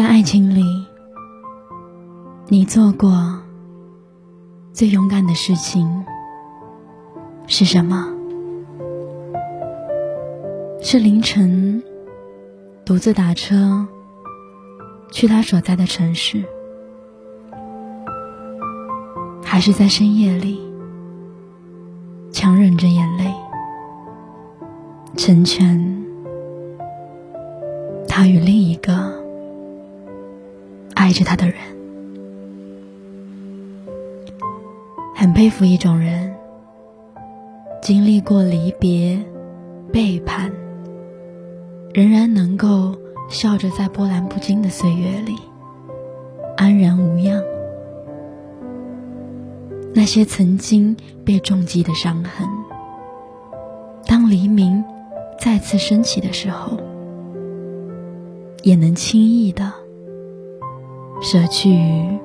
在爱情里，你做过最勇敢的事情是什么？是凌晨独自打车去他所在的城市，还是在深夜里强忍着眼泪，成全他与另一个爱着他的人？很佩服一种人，经历过离别、背叛。仍然能够笑着在波澜不惊的岁月里安然无恙。那些曾经被重击的伤痕，当黎明再次升起的时候，也能轻易的舍去于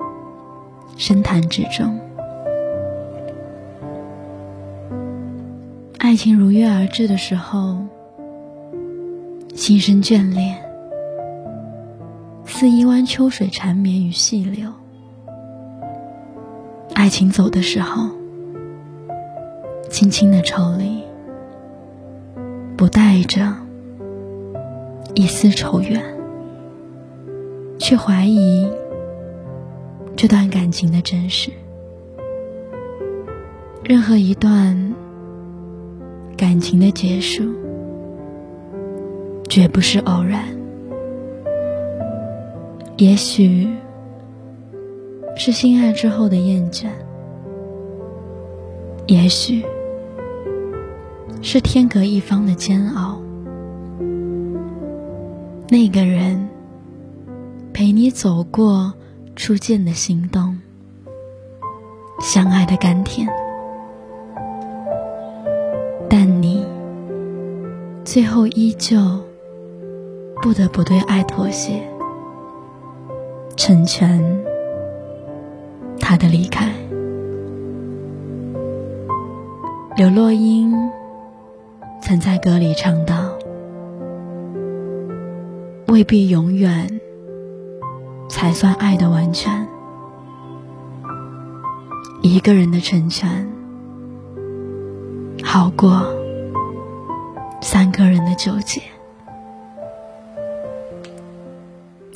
深潭之中。爱情如约而至的时候。心生眷恋，似一湾秋水缠绵于细流。爱情走的时候，轻轻的抽离，不带着一丝愁怨，却怀疑这段感情的真实。任何一段感情的结束。绝不是偶然，也许是心爱之后的厌倦，也许是天隔一方的煎熬。那个人陪你走过初见的心动，相爱的甘甜，但你最后依旧。不得不对爱妥协，成全他的离开。刘若英曾在歌里唱道：“未必永远才算爱的完全，一个人的成全好过三个人的纠结。”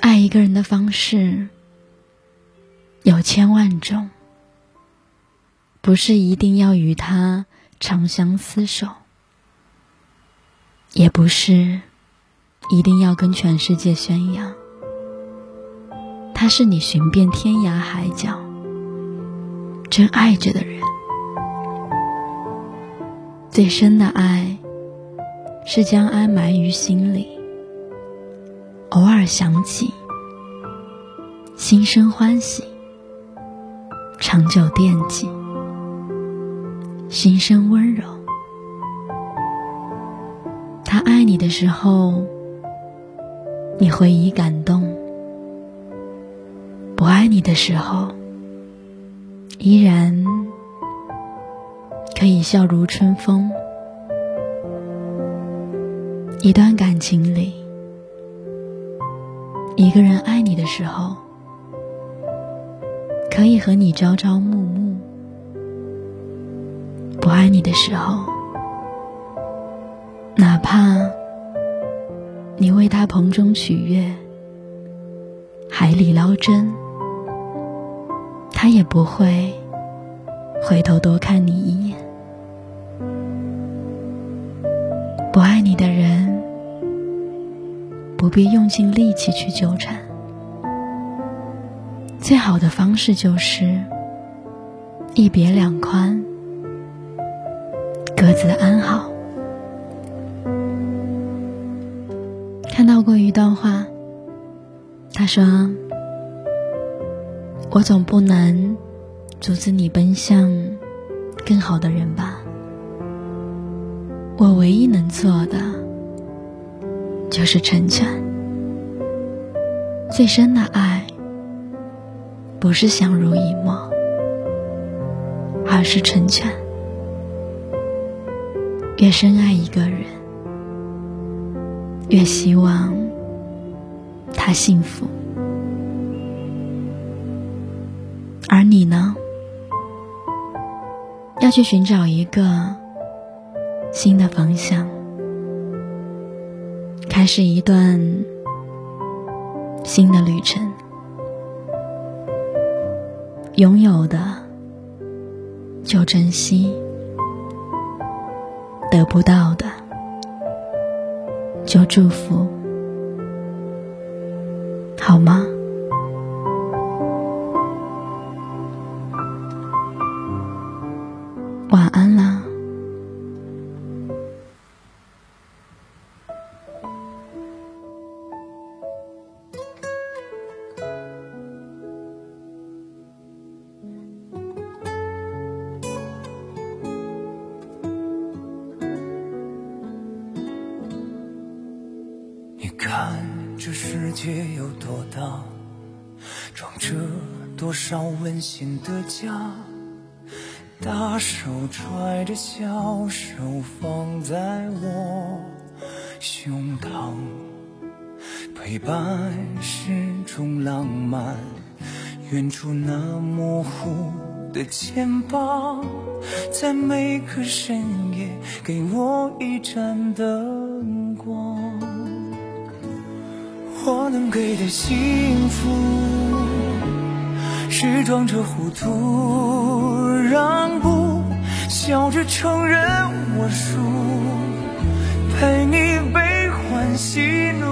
爱一个人的方式有千万种，不是一定要与他长相厮守，也不是一定要跟全世界宣扬。他是你寻遍天涯海角真爱着的人。最深的爱是将爱埋于心里。偶尔想起，心生欢喜；长久惦记，心生温柔。他爱你的时候，你会以感动；你的时候，依然可以笑如春风。一段感情里。一个人爱你的时候，可以和你朝朝暮暮；不爱你的时候，哪怕你为他棚中取月、海里捞针，他也不会回头多看你一眼。不爱你的人。不必用尽力气去纠缠，最好的方式就是一别两宽，各自安好。看到过一段话，他说：“我总不能阻止你奔向更好的人吧？我唯一能做的。”就是成全。最深的爱，不是相濡以沫，而是成全。越深爱一个人，越希望他幸福。而你呢？要去寻找一个新的方向，开始一段新的旅程。拥有的就珍惜，得不到的就祝福，好吗？安啦。你看这世界有多大，装着多少温馨的家。大手揣着小手放在我胸膛，陪伴是种浪漫，远处那模糊的肩膀，在每个深夜给我一盏灯光。我能给的幸福，是装着糊涂让步，笑着承认我输，陪你悲欢喜怒。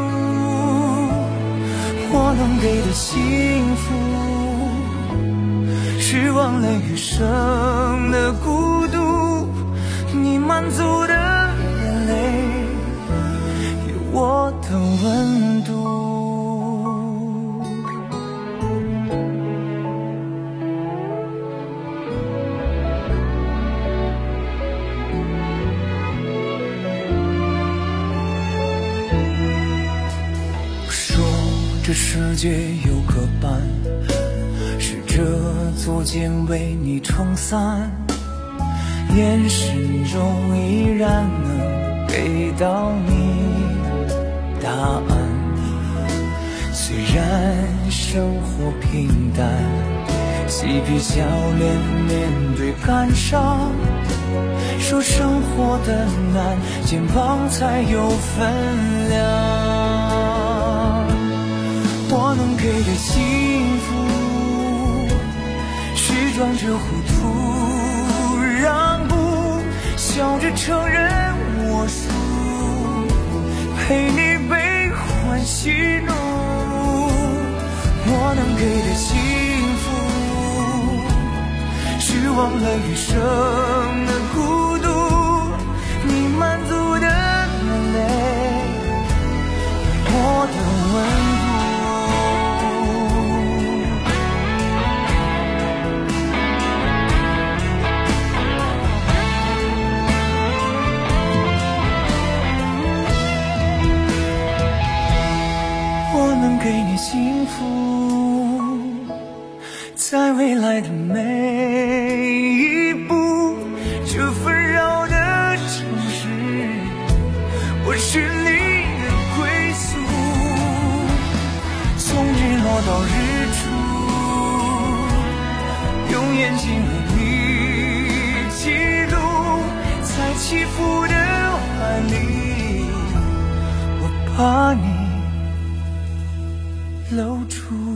我能给的幸福，是忘了余生的孤独，你满足的眼泪，有我的温度。世界有个伴，是这座茧为你撑伞，眼神中依然能给到你答案。虽然生活平淡，嬉皮笑脸面对感伤。说生活的难，肩膀才有分量。我能给的幸福，是装着糊涂让步，笑着承认我输，陪你悲欢喜怒。我能给的幸福，是忘了余生的孤独，你满足的眼泪，我的温福，在未来的每一步，这纷扰的城市，我是你的归宿。从日落到日出，用眼睛为你记录，在起伏的怀里，我把你。露出。